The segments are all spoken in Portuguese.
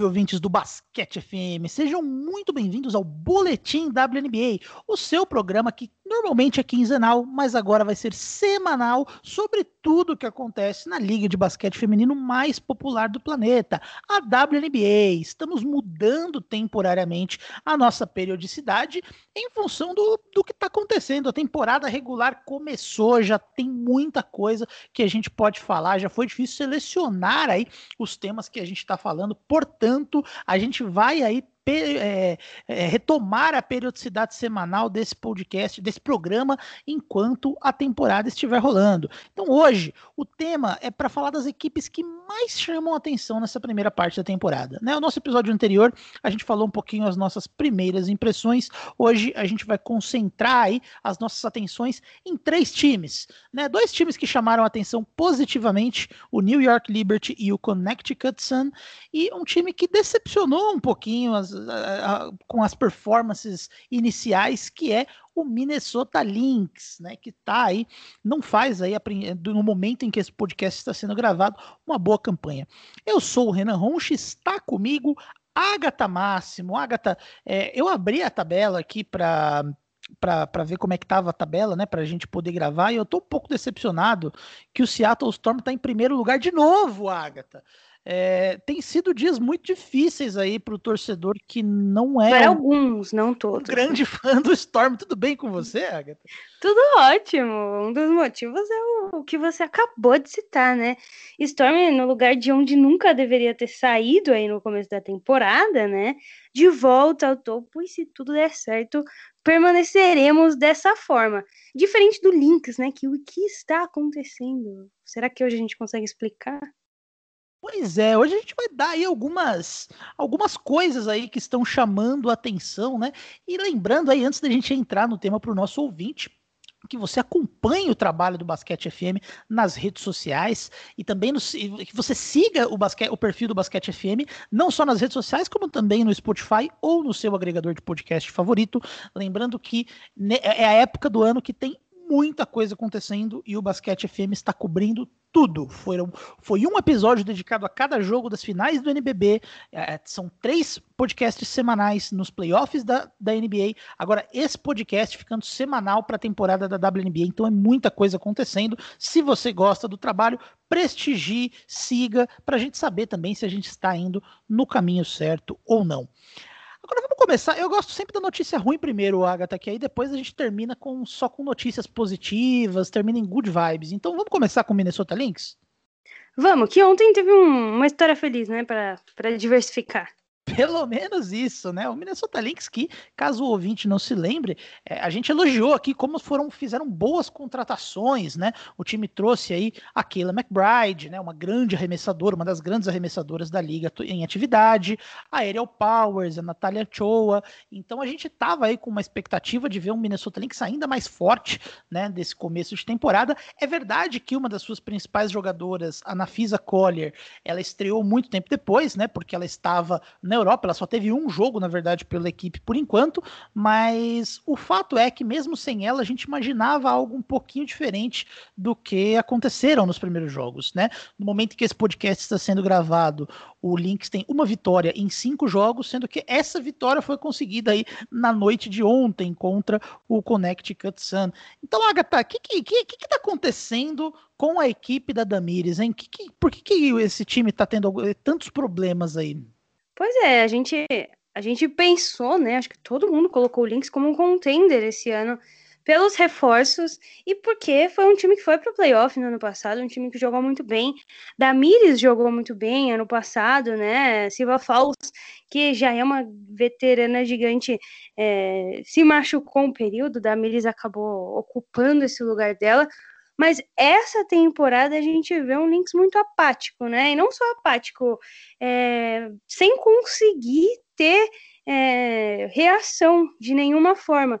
Salve, ouvintes do Basquete FM! Sejam muito bem-vindos ao Boletim WNBA, o seu programa que normalmente é quinzenal, mas agora vai ser semanal sobre tudo o que acontece na liga de basquete feminino mais popular do planeta, a WNBA. Estamos mudando temporariamente a nossa periodicidade em função do, do que está acontecendo. A temporada regular começou, já tem muita coisa que a gente pode falar, já foi difícil selecionar aí os temas que a gente está falando, portanto, a gente vai aí é, é, retomar a periodicidade semanal desse podcast, desse programa, enquanto a temporada estiver rolando. Então, hoje, o tema é para falar das equipes que mais chamam atenção nessa primeira parte da temporada. Né? O nosso episódio anterior, a gente falou um pouquinho as nossas primeiras impressões. Hoje, a gente vai concentrar aí as nossas atenções em três times. Né? Dois times que chamaram atenção positivamente: o New York Liberty e o Connecticut Sun, e um time que decepcionou um pouquinho as, com as performances iniciais, que é o Minnesota Lynx, né, que está aí, não faz aí no momento em que esse podcast está sendo gravado, uma boa campanha. Eu sou o Renan Ronch, está comigo Agatha Máximo. Agatha, é, eu abri a tabela aqui para para ver como é que estava a tabela, né, para a gente poder gravar, e eu estou um pouco decepcionado que o Seattle Storm está em primeiro lugar de novo, Agatha. É, tem sido dias muito difíceis aí para o torcedor que não é. Para um, alguns, não todos. Um grande fã do Storm. Tudo bem com você, Agatha? Tudo ótimo. Um dos motivos é o, o que você acabou de citar, né? Storm no lugar de onde nunca deveria ter saído aí no começo da temporada, né? De volta ao topo, e se tudo der certo, permaneceremos dessa forma. Diferente do Lynx, né? Que o que está acontecendo? Será que hoje a gente consegue explicar? Pois é, hoje a gente vai dar aí algumas, algumas coisas aí que estão chamando a atenção, né? E lembrando aí, antes da gente entrar no tema para o nosso ouvinte, que você acompanhe o trabalho do Basquete FM nas redes sociais e também no, que você siga o, basquete, o perfil do Basquete FM, não só nas redes sociais, como também no Spotify ou no seu agregador de podcast favorito. Lembrando que é a época do ano que tem muita coisa acontecendo e o Basquete FM está cobrindo tudo. Foram, foi um episódio dedicado a cada jogo das finais do NBB. É, são três podcasts semanais nos playoffs da, da NBA. Agora, esse podcast ficando semanal para a temporada da WNBA. Então, é muita coisa acontecendo. Se você gosta do trabalho, prestigie, siga, para a gente saber também se a gente está indo no caminho certo ou não. Agora vamos começar. Eu gosto sempre da notícia ruim primeiro, Agatha, que aí depois a gente termina com só com notícias positivas, termina em good vibes. Então vamos começar com Minnesota Lynx? Vamos, que ontem teve um, uma história feliz, né, para diversificar. Pelo menos isso, né? O Minnesota Lynx, que, caso o ouvinte não se lembre, é, a gente elogiou aqui como foram, fizeram boas contratações, né? O time trouxe aí a Kayla McBride, né? Uma grande arremessadora, uma das grandes arremessadoras da liga em atividade, a Ariel Powers, a Natalia Choa. Então a gente tava aí com uma expectativa de ver um Minnesota Lynx ainda mais forte, né? Desse começo de temporada. É verdade que uma das suas principais jogadoras, a Nafisa Collier, ela estreou muito tempo depois, né? Porque ela estava na Europa. Ela só teve um jogo, na verdade, pela equipe por enquanto, mas o fato é que, mesmo sem ela, a gente imaginava algo um pouquinho diferente do que aconteceram nos primeiros jogos, né? No momento que esse podcast está sendo gravado, o Lynx tem uma vitória em cinco jogos, sendo que essa vitória foi conseguida aí na noite de ontem contra o Connecticut Sun. Então, Agatha, o que, que, que, que tá acontecendo com a equipe da Damires, hein? Que, que, por que, que esse time está tendo tantos problemas aí? Pois é, a gente, a gente pensou, né? Acho que todo mundo colocou o Lynx como um contender esse ano pelos reforços e porque foi um time que foi para o playoff no ano passado, um time que jogou muito bem. Damires jogou muito bem ano passado, né? Silva Falls, que já é uma veterana gigante, é, se machucou um período, Damires acabou ocupando esse lugar dela. Mas essa temporada a gente vê um Lynx muito apático, né? E não só apático, é, sem conseguir ter é, reação de nenhuma forma.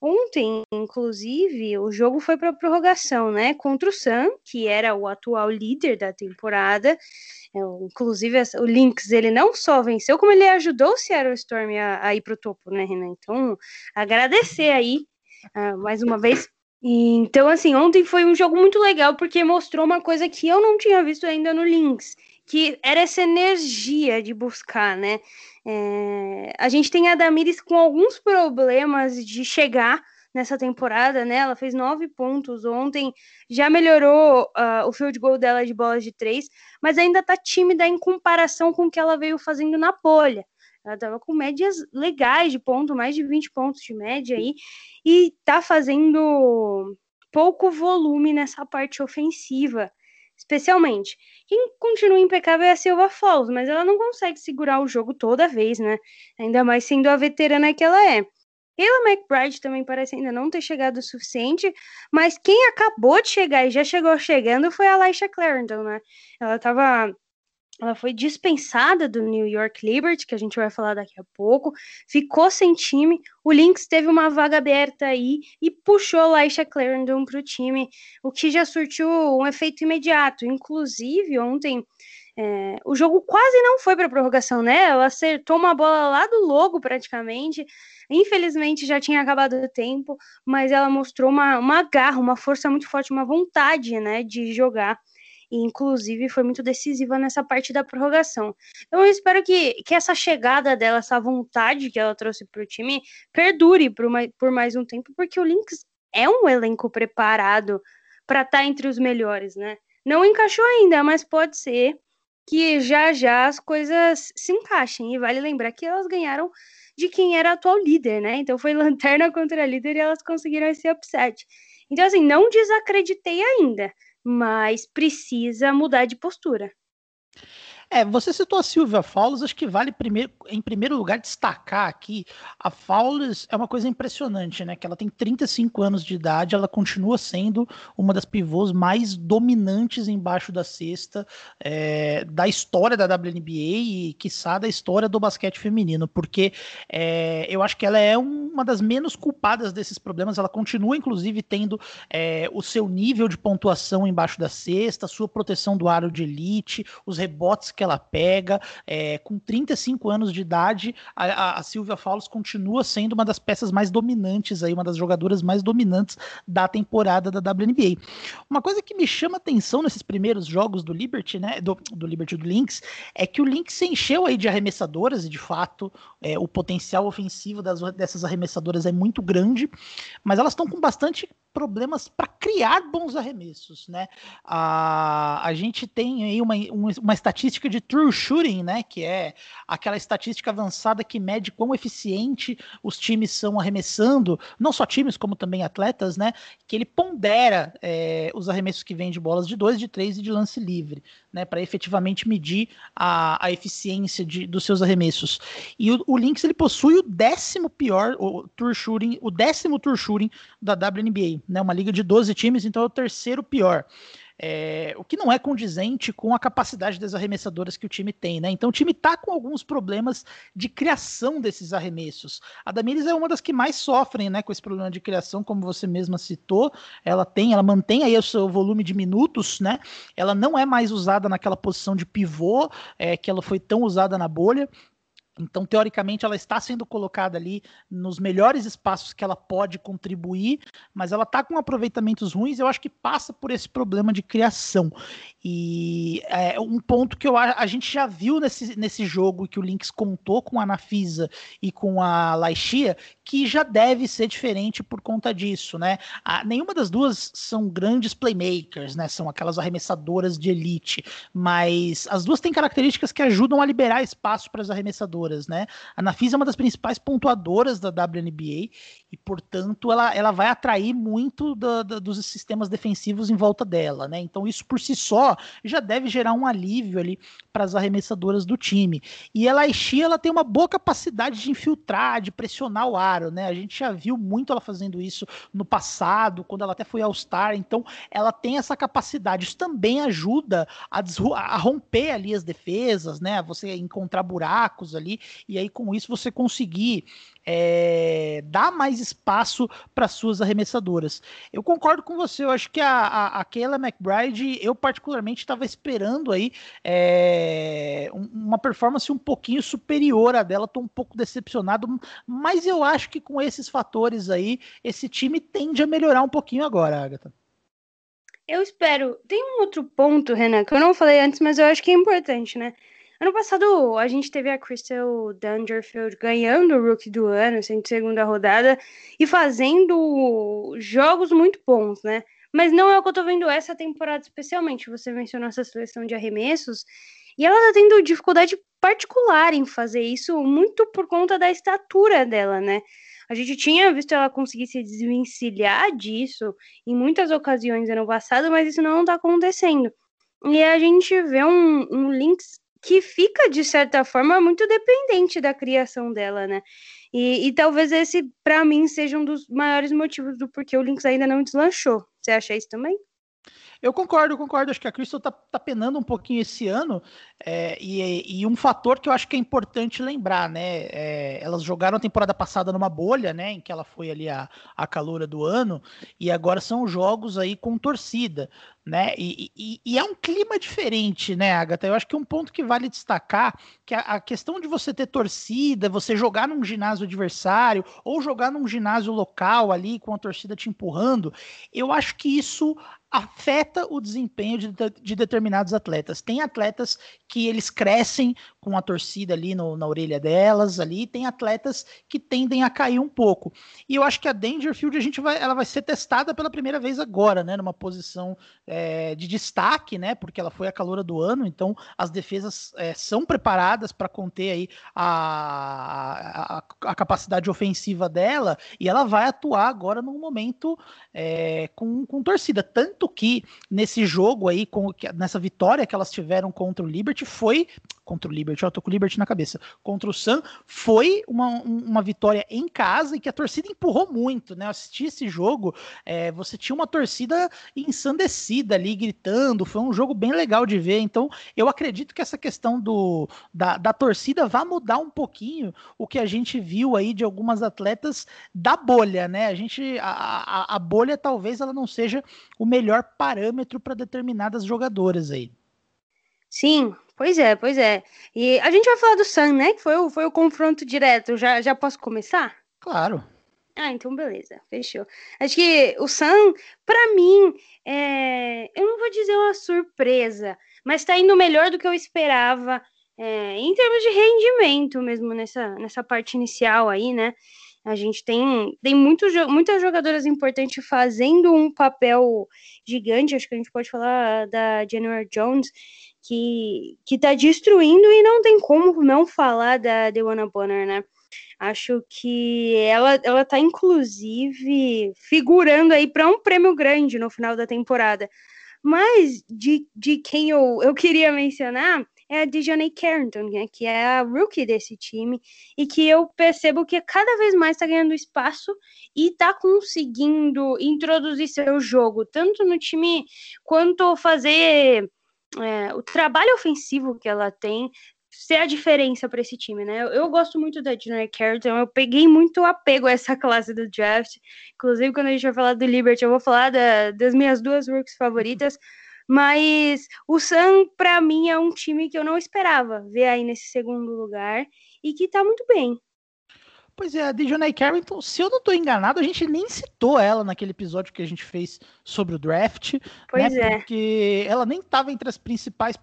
Ontem, inclusive, o jogo foi para prorrogação, né? Contra o Sam, que era o atual líder da temporada. É, inclusive, o Lynx, ele não só venceu, como ele ajudou o Seattle Storm a, a ir para o topo, né, Renan? Então, agradecer aí, uh, mais uma vez, então, assim, ontem foi um jogo muito legal porque mostrou uma coisa que eu não tinha visto ainda no Lynx, que era essa energia de buscar, né? É, a gente tem a Damiris com alguns problemas de chegar nessa temporada, né? Ela fez nove pontos ontem, já melhorou uh, o field goal dela de bolas de três, mas ainda tá tímida em comparação com o que ela veio fazendo na polha. Ela tava com médias legais de ponto, mais de 20 pontos de média aí, e tá fazendo pouco volume nessa parte ofensiva especialmente. Quem continua impecável é a Silva Falls, mas ela não consegue segurar o jogo toda vez, né? Ainda mais sendo a veterana que ela é. Ela McBride também parece ainda não ter chegado o suficiente, mas quem acabou de chegar e já chegou chegando foi a Laisha Clarendon, né? Ela estava ela foi dispensada do New York Liberty, que a gente vai falar daqui a pouco, ficou sem time. O Lynx teve uma vaga aberta aí e puxou Laisha Clarendon para o time, o que já surtiu um efeito imediato. Inclusive, ontem é, o jogo quase não foi para prorrogação, né? Ela acertou uma bola lá do logo praticamente. Infelizmente já tinha acabado o tempo, mas ela mostrou uma, uma garra, uma força muito forte, uma vontade, né, de jogar e inclusive foi muito decisiva nessa parte da prorrogação. Então eu espero que, que essa chegada dela, essa vontade que ela trouxe para o time, perdure por mais, por mais um tempo, porque o Lynx é um elenco preparado para estar tá entre os melhores, né? Não encaixou ainda, mas pode ser que já já as coisas se encaixem. E vale lembrar que elas ganharam de quem era atual líder, né? Então foi lanterna contra líder e elas conseguiram esse upset. Então, assim, não desacreditei ainda mas precisa mudar de postura. É, você citou a Silvia Fowles, acho que vale primeiro, em primeiro lugar destacar aqui, a Fowles é uma coisa impressionante, né? Que ela tem 35 anos de idade, ela continua sendo uma das pivôs mais dominantes embaixo da cesta é, da história da WNBA e, quiçá, da história do basquete feminino, porque é, eu acho que ela é uma das menos culpadas desses problemas, ela continua, inclusive, tendo é, o seu nível de pontuação embaixo da cesta, sua proteção do aro de elite, os rebotes que ela pega. É, com 35 anos de idade, a, a Silvia Fowles continua sendo uma das peças mais dominantes aí, uma das jogadoras mais dominantes da temporada da WNBA. Uma coisa que me chama atenção nesses primeiros jogos do Liberty, né, do, do Liberty do Lynx, é que o Lynx se encheu aí de arremessadoras e de fato é, o potencial ofensivo das, dessas arremessadoras é muito grande, mas elas estão com bastante problemas para criar bons arremessos, né? A, a gente tem aí uma, uma estatística de true shooting, né? Que é aquela estatística avançada que mede quão eficiente os times são arremessando, não só times, como também atletas, né? Que ele pondera é, os arremessos que vêm de bolas de dois, de três e de lance livre, né? Para efetivamente medir a, a eficiência de, dos seus arremessos. E o, o Lynx ele possui o décimo pior, o shooting, o décimo true shooting da WNBA né, uma liga de 12 times, então é o terceiro pior. É, o que não é condizente com a capacidade das arremessadoras que o time tem, né? Então o time tá com alguns problemas de criação desses arremessos. A Damiris é uma das que mais sofrem, né, com esse problema de criação, como você mesma citou. Ela tem, ela mantém aí o seu volume de minutos, né? Ela não é mais usada naquela posição de pivô é, que ela foi tão usada na bolha. Então, teoricamente, ela está sendo colocada ali nos melhores espaços que ela pode contribuir, mas ela está com aproveitamentos ruins. Eu acho que passa por esse problema de criação. E é um ponto que eu, a, gente já viu nesse, nesse jogo que o Lynx contou com a Nafisa e com a Laixia, que já deve ser diferente por conta disso, né? A, nenhuma das duas são grandes playmakers, né? São aquelas arremessadoras de elite, mas as duas têm características que ajudam a liberar espaço para as arremessadoras né? A Nafisa é uma das principais pontuadoras da WNBA e, portanto, ela, ela vai atrair muito do, do, dos sistemas defensivos em volta dela, né? Então, isso por si só já deve gerar um alívio ali para as arremessadoras do time. E ela, Aishi, ela tem uma boa capacidade de infiltrar, de pressionar o aro, né? A gente já viu muito ela fazendo isso no passado, quando ela até foi All-Star, então ela tem essa capacidade. Isso também ajuda a, a romper ali as defesas, né? Você encontrar buracos ali e aí com isso você conseguir é, dar mais espaço para suas arremessadoras. Eu concordo com você, eu acho que a, a, a Kayla McBride, eu particularmente estava esperando aí é, uma performance um pouquinho superior à dela, estou um pouco decepcionado, mas eu acho que com esses fatores aí, esse time tende a melhorar um pouquinho agora, Agatha. Eu espero. Tem um outro ponto, Renan, que eu não falei antes, mas eu acho que é importante, né? Ano passado a gente teve a Crystal Dangerfield ganhando o Rookie do ano, sendo segunda rodada, e fazendo jogos muito bons, né? Mas não é o que eu tô vendo essa temporada especialmente. Você mencionou essa seleção de arremessos, e ela tá tendo dificuldade particular em fazer isso, muito por conta da estatura dela, né? A gente tinha visto ela conseguir se desvencilhar disso em muitas ocasiões ano passado, mas isso não está acontecendo. E a gente vê um, um Lynx que fica, de certa forma, muito dependente da criação dela, né? E, e talvez esse, para mim, seja um dos maiores motivos do porquê o Lynx ainda não deslanchou. Você acha isso também? Eu concordo, concordo. Acho que a Crystal tá, tá penando um pouquinho esse ano. É, e, e, um fator que eu acho que é importante lembrar, né? É, elas jogaram a temporada passada numa bolha, né? Em que ela foi ali a, a caloura do ano, e agora são jogos aí com torcida, né? E, e, e, é um clima diferente, né, Agatha? Eu acho que um ponto que vale destacar que a, a, questão de você ter torcida, você jogar num ginásio adversário ou jogar num ginásio local ali com a torcida te empurrando, eu acho que isso afeta o desempenho de, de determinados atletas. Tem atletas que eles crescem com a torcida ali no, na orelha delas, ali tem atletas que tendem a cair um pouco. E eu acho que a Dangerfield a gente vai, ela vai ser testada pela primeira vez agora, né, numa posição é, de destaque, né, porque ela foi a calora do ano, então as defesas é, são preparadas para conter aí a, a, a, capacidade ofensiva dela e ela vai atuar agora num momento é, com, com torcida, tanto que nesse jogo aí, com, nessa vitória que elas tiveram contra o Liberty, foi contra o Liberty, eu tô com o Liberty na cabeça, contra o Sun, foi uma, uma vitória em casa e que a torcida empurrou muito, né? Eu assisti esse jogo, é, você tinha uma torcida ensandecida ali, gritando, foi um jogo bem legal de ver, então eu acredito que essa questão do, da, da torcida vai mudar um pouquinho o que a gente viu aí de algumas atletas da bolha, né? A gente, a, a, a bolha talvez ela não seja o melhor parâmetro para determinadas jogadoras aí. Sim, Pois é, pois é. E a gente vai falar do Sun, né? Que foi o, foi o confronto direto. Já, já posso começar? Claro. Ah, então beleza, fechou. Acho que o Sun, para mim, é... eu não vou dizer uma surpresa, mas tá indo melhor do que eu esperava, é... em termos de rendimento mesmo nessa, nessa parte inicial aí, né? A gente tem, tem muitos, muitas jogadoras importantes fazendo um papel gigante. Acho que a gente pode falar da Jennifer Jones, que, que tá destruindo e não tem como não falar da Dewana Bonner, né? Acho que ela, ela tá, inclusive, figurando aí para um prêmio grande no final da temporada. Mas de, de quem eu, eu queria mencionar é a Dijonay Carrington, né, que é a rookie desse time, e que eu percebo que cada vez mais está ganhando espaço e está conseguindo introduzir seu jogo, tanto no time quanto fazer é, o trabalho ofensivo que ela tem ser a diferença para esse time, né? Eu, eu, gosto muito da Jenna Carrington, eu peguei muito apego a essa classe do draft. Inclusive, quando a gente vai falar do Liberty, eu vou falar da, das minhas duas rookies favoritas. Mas o Sun, para mim, é um time que eu não esperava ver aí nesse segundo lugar e que tá muito bem. Pois é, a Dejanay Carrington, se eu não estou enganado, a gente nem citou ela naquele episódio que a gente fez sobre o draft. Pois né, é. Porque ela nem estava entre as principais,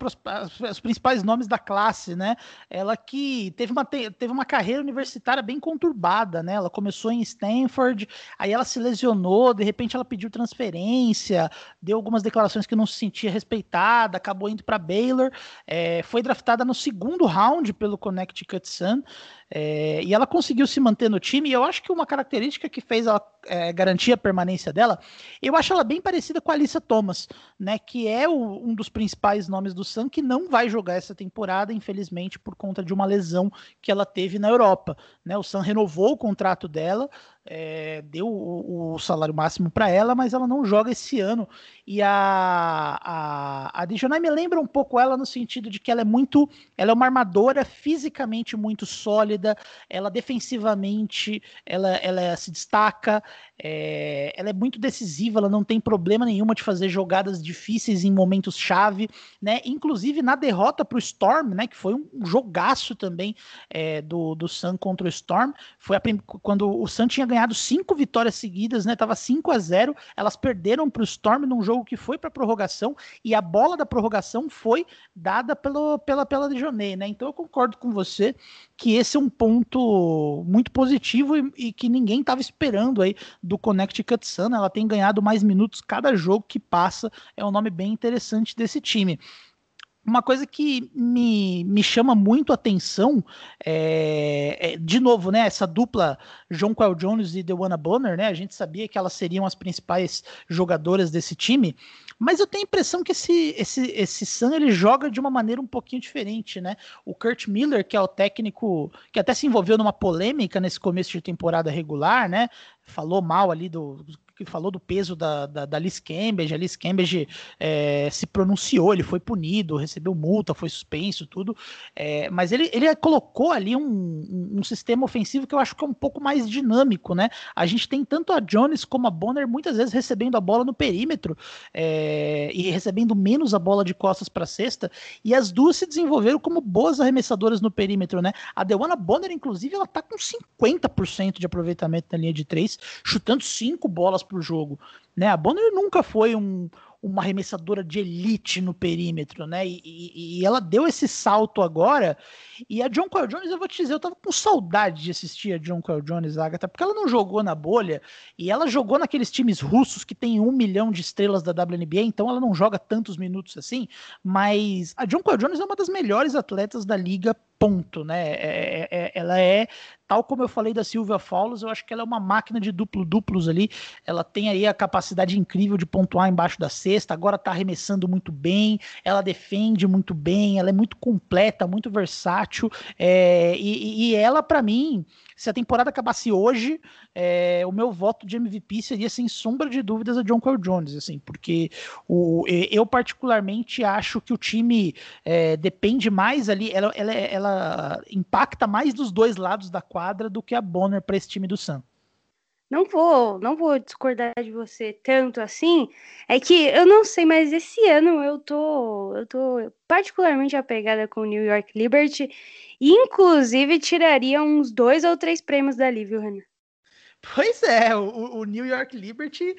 os principais nomes da classe, né? Ela que teve uma, teve uma carreira universitária bem conturbada, né? Ela começou em Stanford, aí ela se lesionou, de repente ela pediu transferência, deu algumas declarações que não se sentia respeitada, acabou indo para Baylor, é, foi draftada no segundo round pelo Connecticut Sun. É, e ela conseguiu se manter no time, e eu acho que uma característica que fez ela é, garantir a permanência dela, eu acho ela bem parecida com a Alissa Thomas, né? Que é o, um dos principais nomes do Sun, que não vai jogar essa temporada, infelizmente, por conta de uma lesão que ela teve na Europa. Né? O Sun renovou o contrato dela, é, deu o, o, salário máximo para ela, mas ela não joga esse ano. E a, a, a Dijonai me lembra um pouco ela no sentido de que ela é muito. Ela é uma armadora fisicamente muito sólida, ela defensivamente ela, ela se destaca, é, ela é muito decisiva, ela não tem problema nenhuma de fazer jogadas difíceis em momentos chave, né? Inclusive na derrota para o Storm, né? Que foi um jogaço também é, do, do Sun contra o Storm, foi a, quando o Sun tinha ganhado cinco vitórias seguidas, né? Tava 5 a 0 Elas perderam para o Storm num jogo que foi para prorrogação e a bola da prorrogação foi dada pelo, pela, pela Dejonay, né? Então eu concordo com você que esse é um ponto muito positivo e, e que ninguém estava esperando aí do Connecticut Sun. Ela tem ganhado mais minutos cada jogo que passa. É um nome bem interessante desse time uma coisa que me, me chama muito a atenção é, é, de novo, né? Essa dupla John Quell Jones e Dewana Bonner, né? A gente sabia que elas seriam as principais jogadoras desse time, mas eu tenho a impressão que esse, esse, esse Sun ele joga de uma maneira um pouquinho diferente, né? O Kurt Miller, que é o técnico que até se envolveu numa polêmica nesse começo de temporada regular, né? Falou mal ali do, que falou do peso da, da, da Liz Cambridge. A Liz Cambridge é, se pronunciou, ele foi punido, recebeu multa, foi suspenso, tudo. É, mas ele, ele colocou ali um, um, sistema ofensivo que eu acho que é um pouco mais dinâmico, né? A gente tem tanto a Jones como a Bonner muitas vezes recebendo a bola no perímetro é, e recebendo menos a bola de costas para cesta, e as duas se desenvolveram como boas arremessadoras no perímetro, né? A Dewana Bonner, inclusive, ela tá com 50% de aproveitamento na linha de três, chutando cinco bolas por jogo. Né? A Bonner nunca foi um, uma arremessadora de elite no perímetro, né? E, e, e, ela deu esse salto agora. E a John Coyle Jones, eu vou te dizer, eu tava com saudade de assistir a John Coyle Jones, Agatha, porque ela não jogou na bolha e ela jogou naqueles times russos que tem um milhão de estrelas da WNBA, então ela não joga tantos minutos assim. Mas a John Coyle Jones é uma das melhores atletas da liga ponto, né? É, é, é, ela é, tal como eu falei da Silvia Fowles, eu acho que ela é uma máquina de duplo-duplos ali. Ela tem aí a capacidade incrível de pontuar embaixo da cesta, agora tá arremessando muito bem, ela defende muito bem, ela é muito completa, muito versátil. É, e, e ela, para mim, se a temporada acabasse hoje, é, o meu voto de MVP seria sem sombra de dúvidas a John Cole Jones, assim, porque o, eu particularmente acho que o time é, depende mais ali, ela, ela, ela impacta mais dos dois lados da quadra do que a Bonner para esse time do Sam. Não vou, não vou discordar de você tanto assim. É que eu não sei, mas esse ano eu tô, eu tô particularmente apegada com o New York Liberty Inclusive, tiraria uns dois ou três prêmios dali, viu, Renan? Pois é, o, o New York Liberty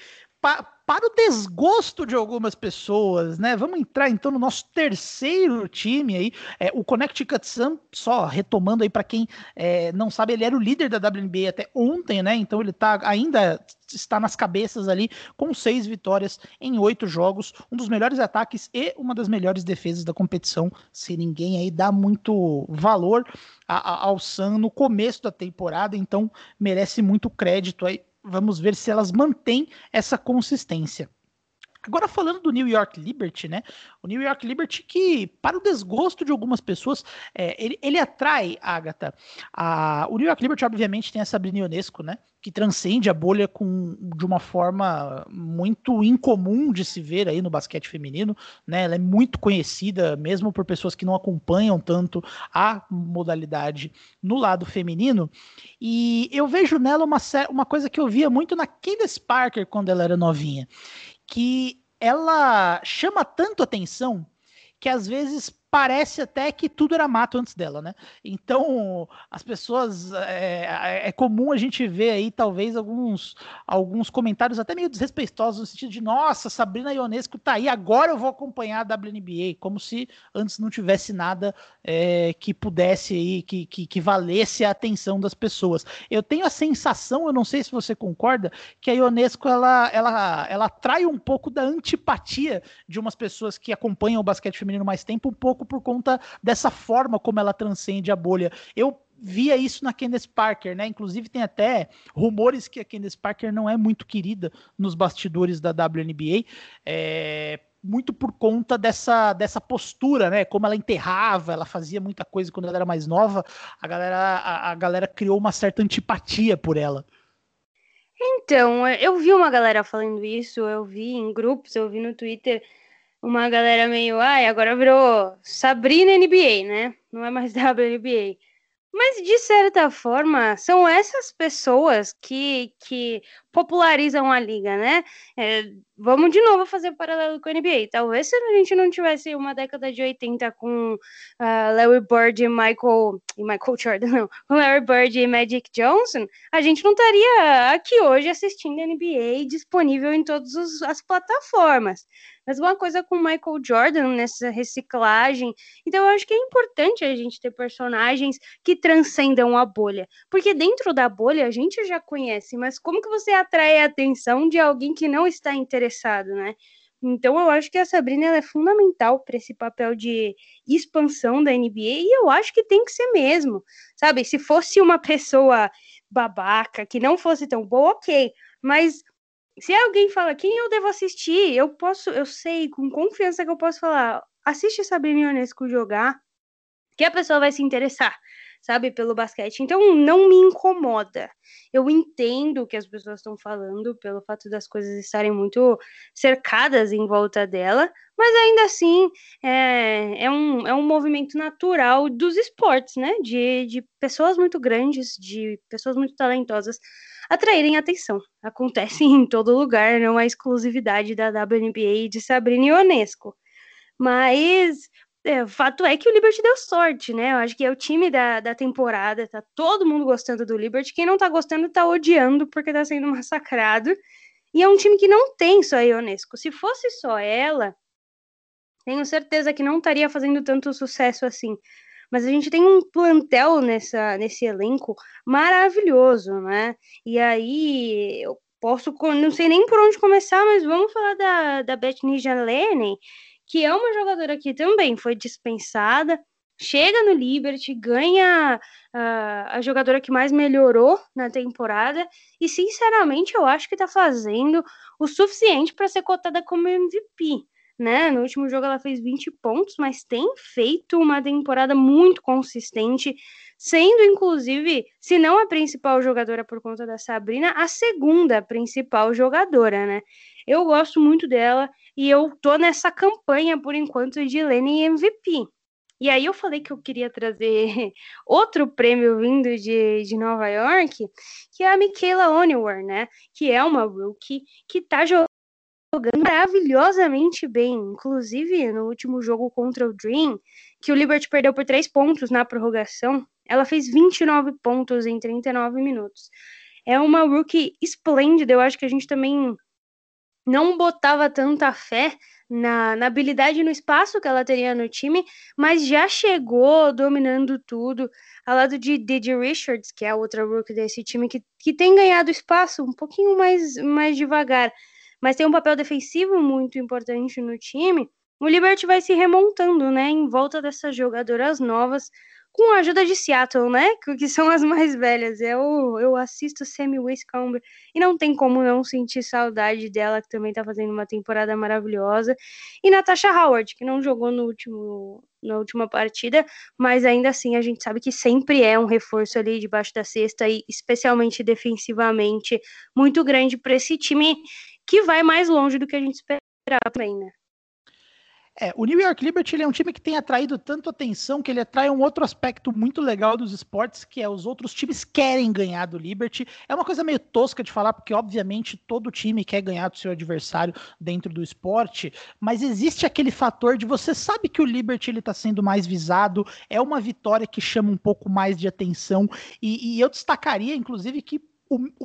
pa, para o desgosto de algumas pessoas, né? Vamos entrar então no nosso terceiro time aí, é, o Connecticut Sun, só retomando aí para quem é, não sabe, ele era o líder da WNBA até ontem, né? Então ele tá ainda está nas cabeças ali com seis vitórias em oito jogos, um dos melhores ataques e uma das melhores defesas da competição, se ninguém aí dá muito valor a, a, ao Sun no começo da temporada, então merece muito crédito aí Vamos ver se elas mantêm essa consistência. Agora falando do New York Liberty, né? O New York Liberty que, para o desgosto de algumas pessoas, é, ele, ele, atrai, Agatha. A, o New York Liberty, obviamente, tem a Sabrina Ionesco, né? Que transcende a bolha com, de uma forma muito incomum de se ver aí no basquete feminino, né? Ela é muito conhecida, mesmo por pessoas que não acompanham tanto a modalidade no lado feminino. E eu vejo nela uma, uma coisa que eu via muito na Candace Parker quando ela era novinha que ela chama tanto atenção que às vezes parece até que tudo era mato antes dela, né? Então, as pessoas. É, é, comum a gente ver aí, talvez, alguns, alguns comentários até meio desrespeitosos, no sentido de: nossa, Sabrina Ionesco tá aí, agora eu vou acompanhar a WNBA, como se antes não tivesse nada é, que pudesse aí, que, que, que valesse a atenção das pessoas. Eu tenho a sensação, eu não sei se você concorda, que a Ionesco ela, ela, ela atrai um pouco da antipatia de umas pessoas que acompanham o basquete feminino mais tempo, um pouco por conta dessa forma como ela transcende a bolha. Eu via isso na Candace Parker, né? Inclusive tem até rumores que a Candace Parker não é muito querida nos bastidores da WNBA. É, muito por conta dessa, dessa postura, né? Como ela enterrava, ela fazia muita coisa quando ela era mais nova, a galera, a, a galera criou uma certa antipatia por ela. Então, eu vi uma galera falando isso, eu vi em grupos, eu vi no Twitter uma galera meio, ai, agora virou Sabrina NBA, né? Não é mais WNBA. Mas de certa forma, são essas pessoas que, que popularizam a liga, né? É, vamos de novo fazer paralelo com a NBA. Talvez se a gente não tivesse uma década de 80 com uh, Larry Bird e Michael e Michael Jordan, não, com Larry Bird e Magic Johnson, a gente não estaria aqui hoje assistindo NBA disponível em todas as plataformas. Mesma coisa com Michael Jordan nessa reciclagem. Então eu acho que é importante a gente ter personagens que transcendam a bolha, porque dentro da bolha a gente já conhece, mas como que você atrai a atenção de alguém que não está interessado, né? Então eu acho que a Sabrina é fundamental para esse papel de expansão da NBA e eu acho que tem que ser mesmo, sabe? Se fosse uma pessoa babaca que não fosse tão boa, ok, mas se alguém fala quem eu devo assistir, eu posso, eu sei com confiança que eu posso falar, assiste Sabrina Ionesco jogar, que a pessoa vai se interessar, sabe, pelo basquete. Então não me incomoda. Eu entendo o que as pessoas estão falando pelo fato das coisas estarem muito cercadas em volta dela, mas ainda assim é, é, um, é um movimento natural dos esportes, né? De, de pessoas muito grandes, de pessoas muito talentosas atraírem atenção. Acontece em todo lugar, não é exclusividade da WNBA e de Sabrina Ionesco. Mas é, o fato é que o Liberty deu sorte, né? Eu acho que é o time da, da temporada, tá todo mundo gostando do Liberty. Quem não tá gostando tá odiando porque tá sendo massacrado. E é um time que não tem só a Ionesco. Se fosse só ela, tenho certeza que não estaria fazendo tanto sucesso assim mas a gente tem um plantel nessa, nesse elenco maravilhoso, né? E aí eu posso, não sei nem por onde começar, mas vamos falar da, da Bethany Jalene, que é uma jogadora que também foi dispensada, chega no Liberty, ganha uh, a jogadora que mais melhorou na temporada, e sinceramente eu acho que está fazendo o suficiente para ser cotada como MVP né? No último jogo ela fez 20 pontos, mas tem feito uma temporada muito consistente, sendo inclusive, se não a principal jogadora por conta da Sabrina, a segunda principal jogadora, né? Eu gosto muito dela e eu tô nessa campanha por enquanto de Lenny MVP. E aí eu falei que eu queria trazer outro prêmio vindo de, de Nova York, que é a Michaela Onewar, né? Que é uma rookie que tá jogando jogando maravilhosamente bem. Inclusive, no último jogo contra o Dream, que o Liberty perdeu por 3 pontos na prorrogação, ela fez 29 pontos em 39 minutos. É uma rookie esplêndida. Eu acho que a gente também não botava tanta fé na, na habilidade no espaço que ela teria no time, mas já chegou dominando tudo, ao lado de Didi Richards, que é a outra rookie desse time, que, que tem ganhado espaço um pouquinho mais, mais devagar mas tem um papel defensivo muito importante no time, o Liberty vai se remontando, né, em volta dessas jogadoras novas, com a ajuda de Seattle, né, que são as mais velhas. Eu, eu assisto Sammy Wiscombe e não tem como não sentir saudade dela, que também tá fazendo uma temporada maravilhosa. E Natasha Howard, que não jogou no último, na última partida, mas ainda assim a gente sabe que sempre é um reforço ali debaixo da cesta e especialmente defensivamente muito grande para esse time que vai mais longe do que a gente esperava também, né? É, o New York Liberty é um time que tem atraído tanto atenção que ele atrai um outro aspecto muito legal dos esportes, que é os outros times querem ganhar do Liberty. É uma coisa meio tosca de falar, porque obviamente todo time quer ganhar do seu adversário dentro do esporte, mas existe aquele fator de você sabe que o Liberty ele está sendo mais visado, é uma vitória que chama um pouco mais de atenção, e, e eu destacaria, inclusive, que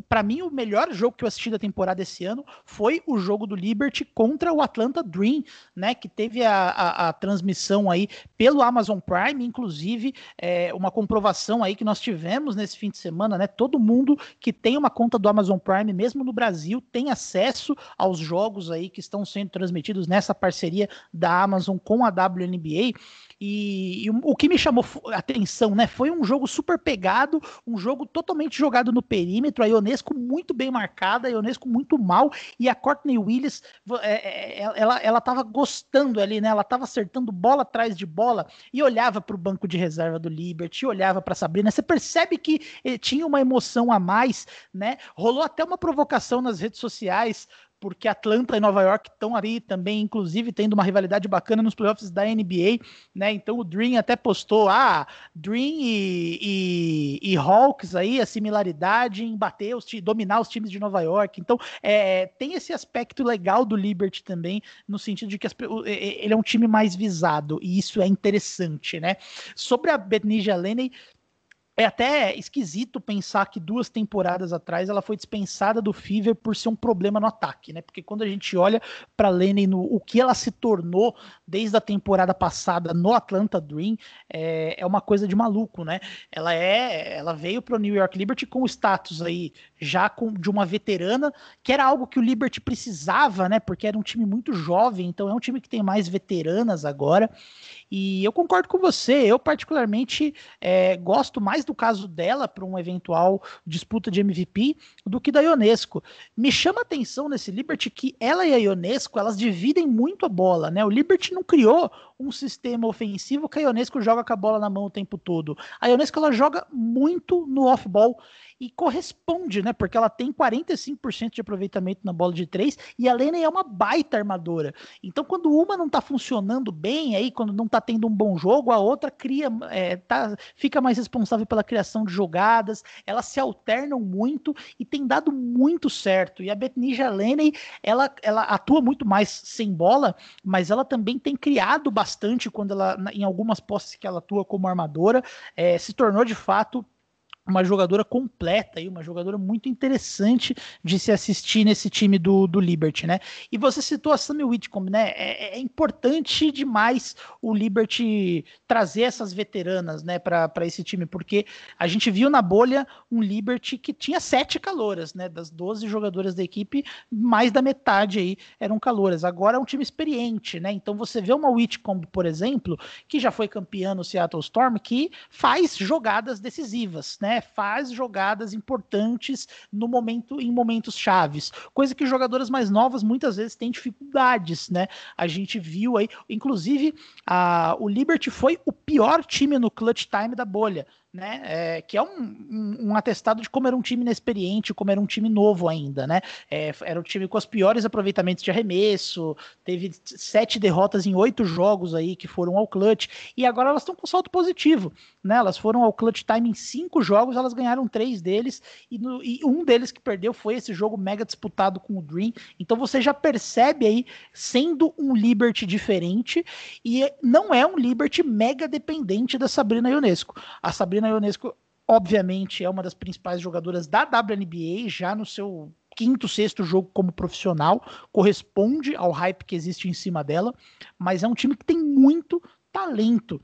para mim, o melhor jogo que eu assisti da temporada esse ano foi o jogo do Liberty contra o Atlanta Dream, né? Que teve a, a, a transmissão aí pelo Amazon Prime, inclusive é, uma comprovação aí que nós tivemos nesse fim de semana, né? Todo mundo que tem uma conta do Amazon Prime, mesmo no Brasil, tem acesso aos jogos aí que estão sendo transmitidos nessa parceria da Amazon com a WNBA. E, e o que me chamou atenção, né? Foi um jogo super pegado, um jogo totalmente jogado no perímetro, a Ionesco muito bem marcada, a Ionesco muito mal, e a Courtney Willis, é, é, ela, ela tava gostando ali, né? Ela tava acertando bola atrás de bola e olhava para o banco de reserva do Liberty, olhava para Sabrina. Você percebe que eh, tinha uma emoção a mais, né? Rolou até uma provocação nas redes sociais porque Atlanta e Nova York estão ali também, inclusive, tendo uma rivalidade bacana nos playoffs da NBA, né? Então o Dream até postou, ah, Dream e, e, e Hawks aí, a similaridade em bater, os, dominar os times de Nova York. Então é, tem esse aspecto legal do Liberty também, no sentido de que as, ele é um time mais visado, e isso é interessante, né? Sobre a Betnija Leney, é até esquisito pensar que duas temporadas atrás ela foi dispensada do Fever por ser um problema no ataque, né? Porque quando a gente olha para Lenny no o que ela se tornou desde a temporada passada no Atlanta Dream, é, é uma coisa de maluco, né? Ela é, ela veio para o New York Liberty com o status aí já com, de uma veterana, que era algo que o Liberty precisava, né? Porque era um time muito jovem, então é um time que tem mais veteranas agora. E eu concordo com você, eu particularmente é, gosto mais do caso dela para um eventual disputa de MVP do que da Ionesco. Me chama a atenção nesse Liberty que ela e a Ionesco, elas dividem muito a bola, né? O Liberty não criou um sistema ofensivo que a Ionesco joga com a bola na mão o tempo todo. A Ionesco ela joga muito no off-ball e corresponde, né? Porque ela tem 45% de aproveitamento na bola de três e a Lene é uma baita armadora. Então, quando uma não tá funcionando bem, aí quando não tá tendo um bom jogo, a outra cria, é, tá, fica mais responsável pela criação de jogadas. Elas se alternam muito e tem dado muito certo. E a Betnija Lene, ela, ela atua muito mais sem bola, mas ela também tem criado bastante quando ela, em algumas posses que ela atua como armadora, é, se tornou de fato uma jogadora completa e uma jogadora muito interessante de se assistir nesse time do, do Liberty, né? E você citou a Sammy Whitcomb, né? É, é importante demais o Liberty trazer essas veteranas, né, para esse time, porque a gente viu na bolha um Liberty que tinha sete caloras, né? Das 12 jogadoras da equipe, mais da metade aí eram caloras. Agora é um time experiente, né? Então você vê uma Whitcomb, por exemplo, que já foi campeã no Seattle Storm, que faz jogadas decisivas, né? Faz jogadas importantes no momento em momentos chaves, coisa que jogadoras mais novas muitas vezes têm dificuldades, né? A gente viu aí, inclusive, a, o Liberty foi o pior time no clutch time da bolha né? É, que é um, um, um, atestado de como era um time inexperiente, como era um time novo ainda, né? É, era um time com os piores aproveitamentos de arremesso, teve sete derrotas em oito jogos aí que foram ao clutch, e agora elas estão com salto positivo, né? Elas foram ao clutch time em cinco jogos, elas ganharam três deles, e, no, e um deles que perdeu foi esse jogo mega disputado com o Dream. Então você já percebe aí, sendo um Liberty diferente, e não é um Liberty mega dependente da Sabrina Ionesco. A Sabrina Sabrina Ionesco, obviamente, é uma das principais jogadoras da WNBA, já no seu quinto, sexto jogo como profissional, corresponde ao hype que existe em cima dela, mas é um time que tem muito talento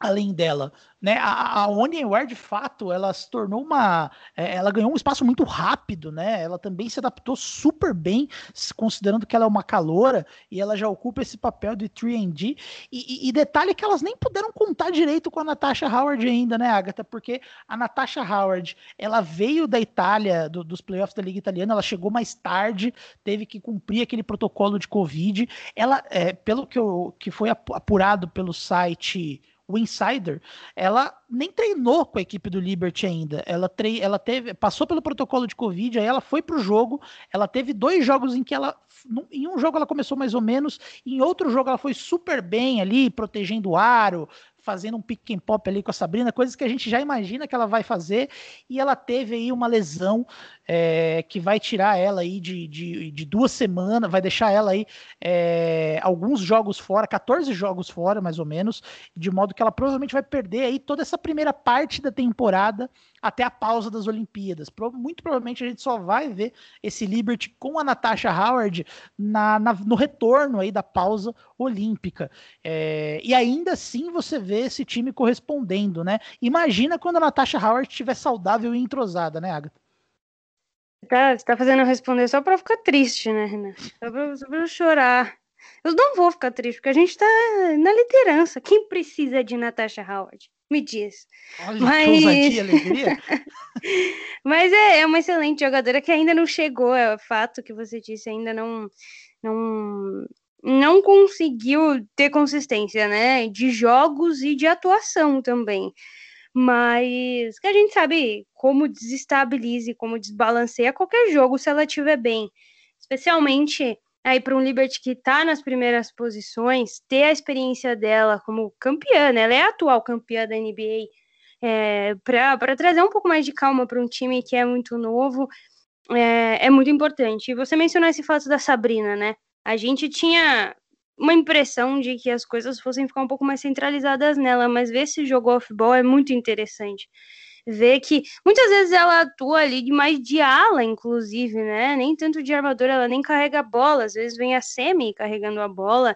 além dela. Né, a, a Onion de fato, ela se tornou uma. É, ela ganhou um espaço muito rápido, né? Ela também se adaptou super bem, considerando que ela é uma caloura e ela já ocupa esse papel de 3D. E, e, e, detalhe que elas nem puderam contar direito com a Natasha Howard ainda, né, Agatha? Porque a Natasha Howard ela veio da Itália, do, dos playoffs da Liga Italiana, ela chegou mais tarde, teve que cumprir aquele protocolo de Covid. Ela, é, pelo que, eu, que foi apurado pelo site o Insider, ela nem treinou com a equipe do Liberty ainda. Ela, tre ela teve, passou pelo protocolo de Covid, aí ela foi para o jogo. Ela teve dois jogos em que ela. Em um jogo ela começou mais ou menos, em outro jogo ela foi super bem ali, protegendo o aro, fazendo um pick and pop ali com a Sabrina, coisas que a gente já imagina que ela vai fazer, e ela teve aí uma lesão é, que vai tirar ela aí de, de, de, duas semanas, vai deixar ela aí é, alguns jogos fora, 14 jogos fora, mais ou menos, de modo que ela provavelmente vai perder aí toda essa primeira parte da temporada até a pausa das Olimpíadas. Muito provavelmente a gente só vai ver esse Liberty com a Natasha Howard na, na no retorno aí da pausa olímpica. É, e ainda assim você vê esse time correspondendo, né? Imagina quando a Natasha Howard estiver saudável e entrosada, né, Agatha? Tá, você tá fazendo eu responder só pra ficar triste, né, Renan? Só pra, só pra eu chorar. Eu não vou ficar triste, porque a gente tá na liderança. Quem precisa de Natasha Howard? Me diz. Olha, Mas... que ousadia, alegria. Mas é, é uma excelente jogadora que ainda não chegou, é o fato que você disse, ainda não, não, não conseguiu ter consistência, né? De jogos e de atuação também mas que a gente sabe como desestabilize, como desbalanceia qualquer jogo se ela estiver bem. especialmente aí para um Liberty que está nas primeiras posições, ter a experiência dela como campeã, né? Ela é a atual campeã da NBA, é, para trazer um pouco mais de calma para um time que é muito novo, é, é muito importante. E você mencionou esse fato da Sabrina, né? A gente tinha uma impressão de que as coisas fossem ficar um pouco mais centralizadas nela, mas ver esse jogo off-ball é muito interessante. Ver que muitas vezes ela atua ali de mais de ala, inclusive, né? Nem tanto de armadura, ela nem carrega a bola, às vezes vem a Semi carregando a bola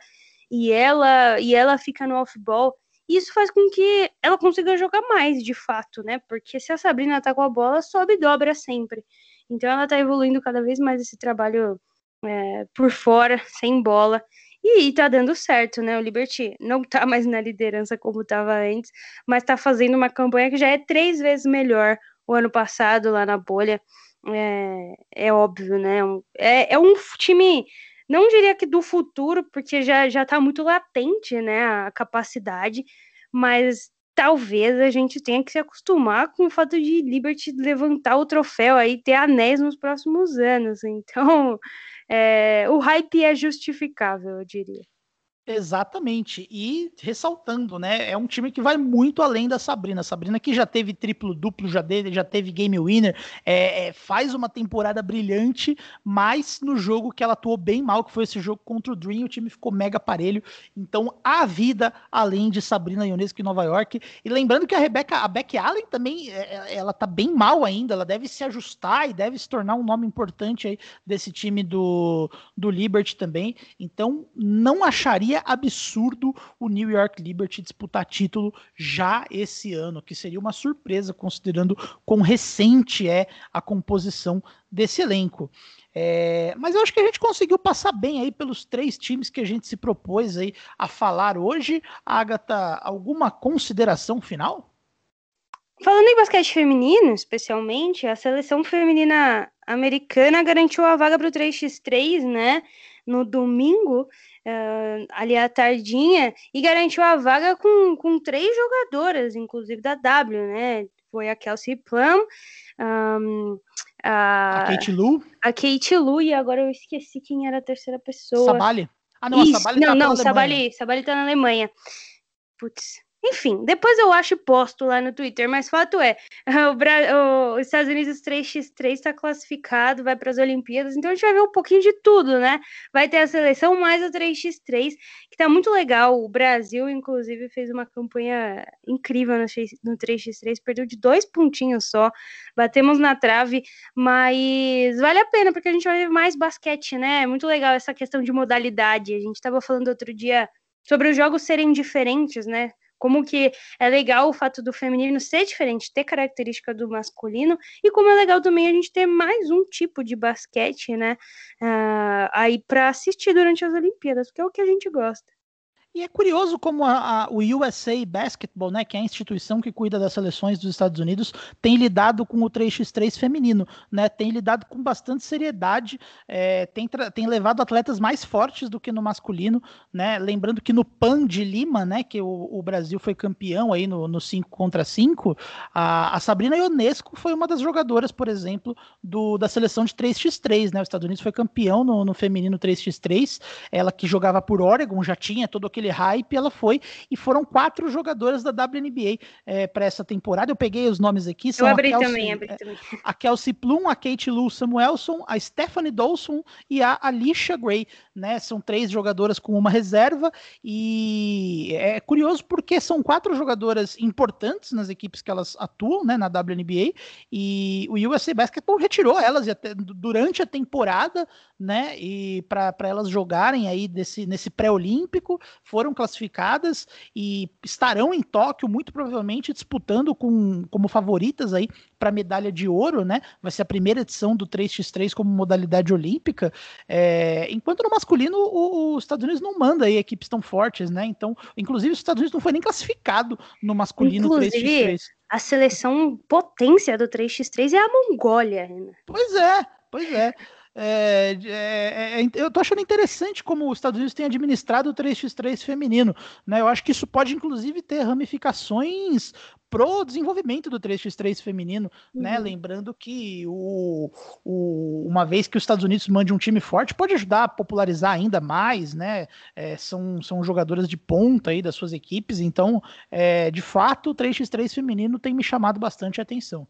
e ela e ela fica no off-ball. Isso faz com que ela consiga jogar mais, de fato, né? Porque se a Sabrina tá com a bola, sobe e dobra sempre. Então ela tá evoluindo cada vez mais esse trabalho é, por fora, sem bola. E tá dando certo, né? O Liberty não tá mais na liderança como tava antes, mas tá fazendo uma campanha que já é três vezes melhor o ano passado lá na bolha. É, é óbvio, né? É, é um time, não diria que do futuro, porque já, já tá muito latente, né? A capacidade, mas talvez a gente tenha que se acostumar com o fato de Liberty levantar o troféu aí, ter anéis nos próximos anos. Então, é, o hype é justificável, eu diria. Exatamente. E ressaltando, né? É um time que vai muito além da Sabrina. Sabrina que já teve triplo duplo, já teve, já teve game winner, é, é, faz uma temporada brilhante, mas no jogo que ela atuou bem mal, que foi esse jogo contra o Dream, o time ficou mega parelho. Então, a vida além de Sabrina Ionesco em Nova York. E lembrando que a Rebecca, a Beck Allen também, é, é, ela tá bem mal ainda, ela deve se ajustar e deve se tornar um nome importante aí desse time do, do Liberty também. Então, não acharia seria absurdo o New York Liberty disputar título já esse ano, que seria uma surpresa considerando quão recente é a composição desse elenco. É, mas eu acho que a gente conseguiu passar bem aí pelos três times que a gente se propôs aí a falar hoje. Agatha, alguma consideração final? Falando em basquete feminino, especialmente, a seleção feminina americana garantiu a vaga para o 3x3, né? No domingo, uh, ali à tardinha e garantiu a vaga com, com três jogadoras, inclusive da W, né? Foi a Kelsey Plum, um, a, a Kate Lu. A Kate Lu, e agora eu esqueci quem era a terceira pessoa. Sabali. Ah, não, Isso, a Sabali não, tá não, Sabali, Sabali tá na Alemanha. Putz, enfim, depois eu acho posto lá no Twitter, mas fato é, o, Bra... os Estados Unidos 3x3 está classificado, vai para as Olimpíadas, então a gente vai ver um pouquinho de tudo, né? Vai ter a seleção mais o 3x3, que tá muito legal. O Brasil, inclusive, fez uma campanha incrível no 3x3, perdeu de dois pontinhos só, batemos na trave, mas vale a pena, porque a gente vai ver mais basquete, né? É muito legal essa questão de modalidade. A gente estava falando outro dia sobre os jogos serem diferentes, né? Como que é legal o fato do feminino ser diferente, ter característica do masculino, e como é legal também a gente ter mais um tipo de basquete, né, uh, aí para assistir durante as Olimpíadas, que é o que a gente gosta. E é curioso como a, a, o USA Basketball, né, que é a instituição que cuida das seleções dos Estados Unidos, tem lidado com o 3x3 feminino, né, tem lidado com bastante seriedade, é, tem, tem levado atletas mais fortes do que no masculino, né, lembrando que no PAN de Lima, né, que o, o Brasil foi campeão aí no 5 contra 5, a, a, Sabrina Ionesco foi uma das jogadoras, por exemplo, do, da seleção de 3x3, né, os Estados Unidos foi campeão no, no feminino 3x3, ela que jogava por Oregon, já tinha todo aquele aquele hype, ela foi e foram quatro jogadoras da WNBA é, para essa temporada. Eu peguei os nomes aqui. São Eu abri a Kelsey, também, abri é, também. A Kelsey Plum, a Kate Lou Samuelson, a Stephanie Dawson e a Alicia Gray, né? São três jogadoras com uma reserva e é curioso porque são quatro jogadoras importantes nas equipes que elas atuam, né, na WNBA e o USA Basketball retirou elas durante a temporada, né, e para elas jogarem aí desse, nesse pré-olímpico, foram classificadas e estarão em Tóquio, muito provavelmente disputando com, como favoritas aí para medalha de ouro, né? Vai ser a primeira edição do 3x3 como modalidade olímpica. É, enquanto no masculino, os Estados Unidos não manda aí equipes tão fortes, né? Então, inclusive, os Estados Unidos não foi nem classificado no masculino inclusive, 3x3. A seleção potência do 3x3 é a Mongólia? Pois é, pois é. É, é, é, eu tô achando interessante como os Estados Unidos têm administrado o 3x3 feminino. Né? Eu acho que isso pode, inclusive, ter ramificações pro desenvolvimento do 3x3 feminino, né? uhum. né? Lembrando que o, o, uma vez que os Estados Unidos mande um time forte, pode ajudar a popularizar ainda mais, né? É, são, são jogadoras de ponta aí das suas equipes, então, é, de fato, o 3x3 feminino tem me chamado bastante a atenção.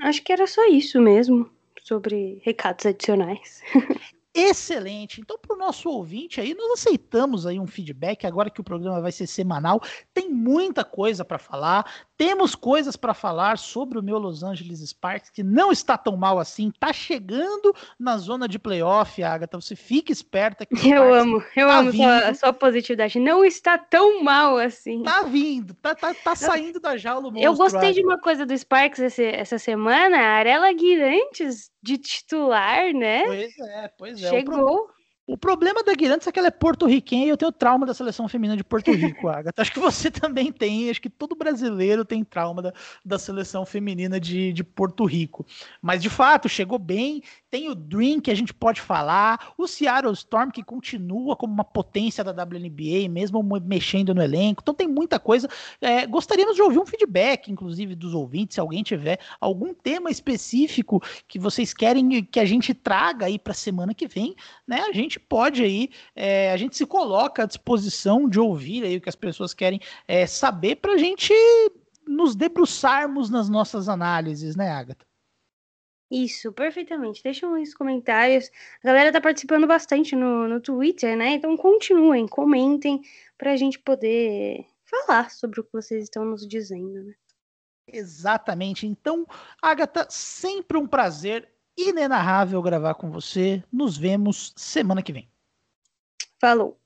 Acho que era só isso mesmo, sobre recados adicionais. excelente. Então, para o nosso ouvinte aí, nós aceitamos aí um feedback agora que o programa vai ser semanal. Tem muita coisa para falar. Temos coisas para falar sobre o meu Los Angeles Sparks, que não está tão mal assim, tá chegando na zona de playoff, Agatha. Você fica esperta que Eu amo, eu tá amo sua, sua, positividade. Não está tão mal assim. Tá vindo, tá, tá, tá saindo da jaula. eu gostei de uma coisa do Sparks esse, essa semana, a Arela Guirantes de titular, né? Pois é, pois é. Chegou. O problema da Guirantes é que ela é porto-riquenha e eu tenho trauma da seleção feminina de Porto Rico, Agatha. Acho que você também tem, acho que todo brasileiro tem trauma da, da seleção feminina de, de Porto Rico. Mas, de fato, chegou bem, tem o Dream que a gente pode falar, o Seattle Storm que continua como uma potência da WNBA, mesmo mexendo no elenco. Então tem muita coisa. É, gostaríamos de ouvir um feedback, inclusive, dos ouvintes, se alguém tiver algum tema específico que vocês querem que a gente traga aí para a semana que vem, né? A gente pode aí, é, a gente se coloca à disposição de ouvir aí o que as pessoas querem é, saber para a gente nos debruçarmos nas nossas análises, né, Agatha? Isso, perfeitamente. Deixam nos comentários. A galera tá participando bastante no, no Twitter, né? Então continuem, comentem para a gente poder falar sobre o que vocês estão nos dizendo, né? Exatamente. Então, Agatha, sempre um prazer inenarrável gravar com você. Nos vemos semana que vem. Falou.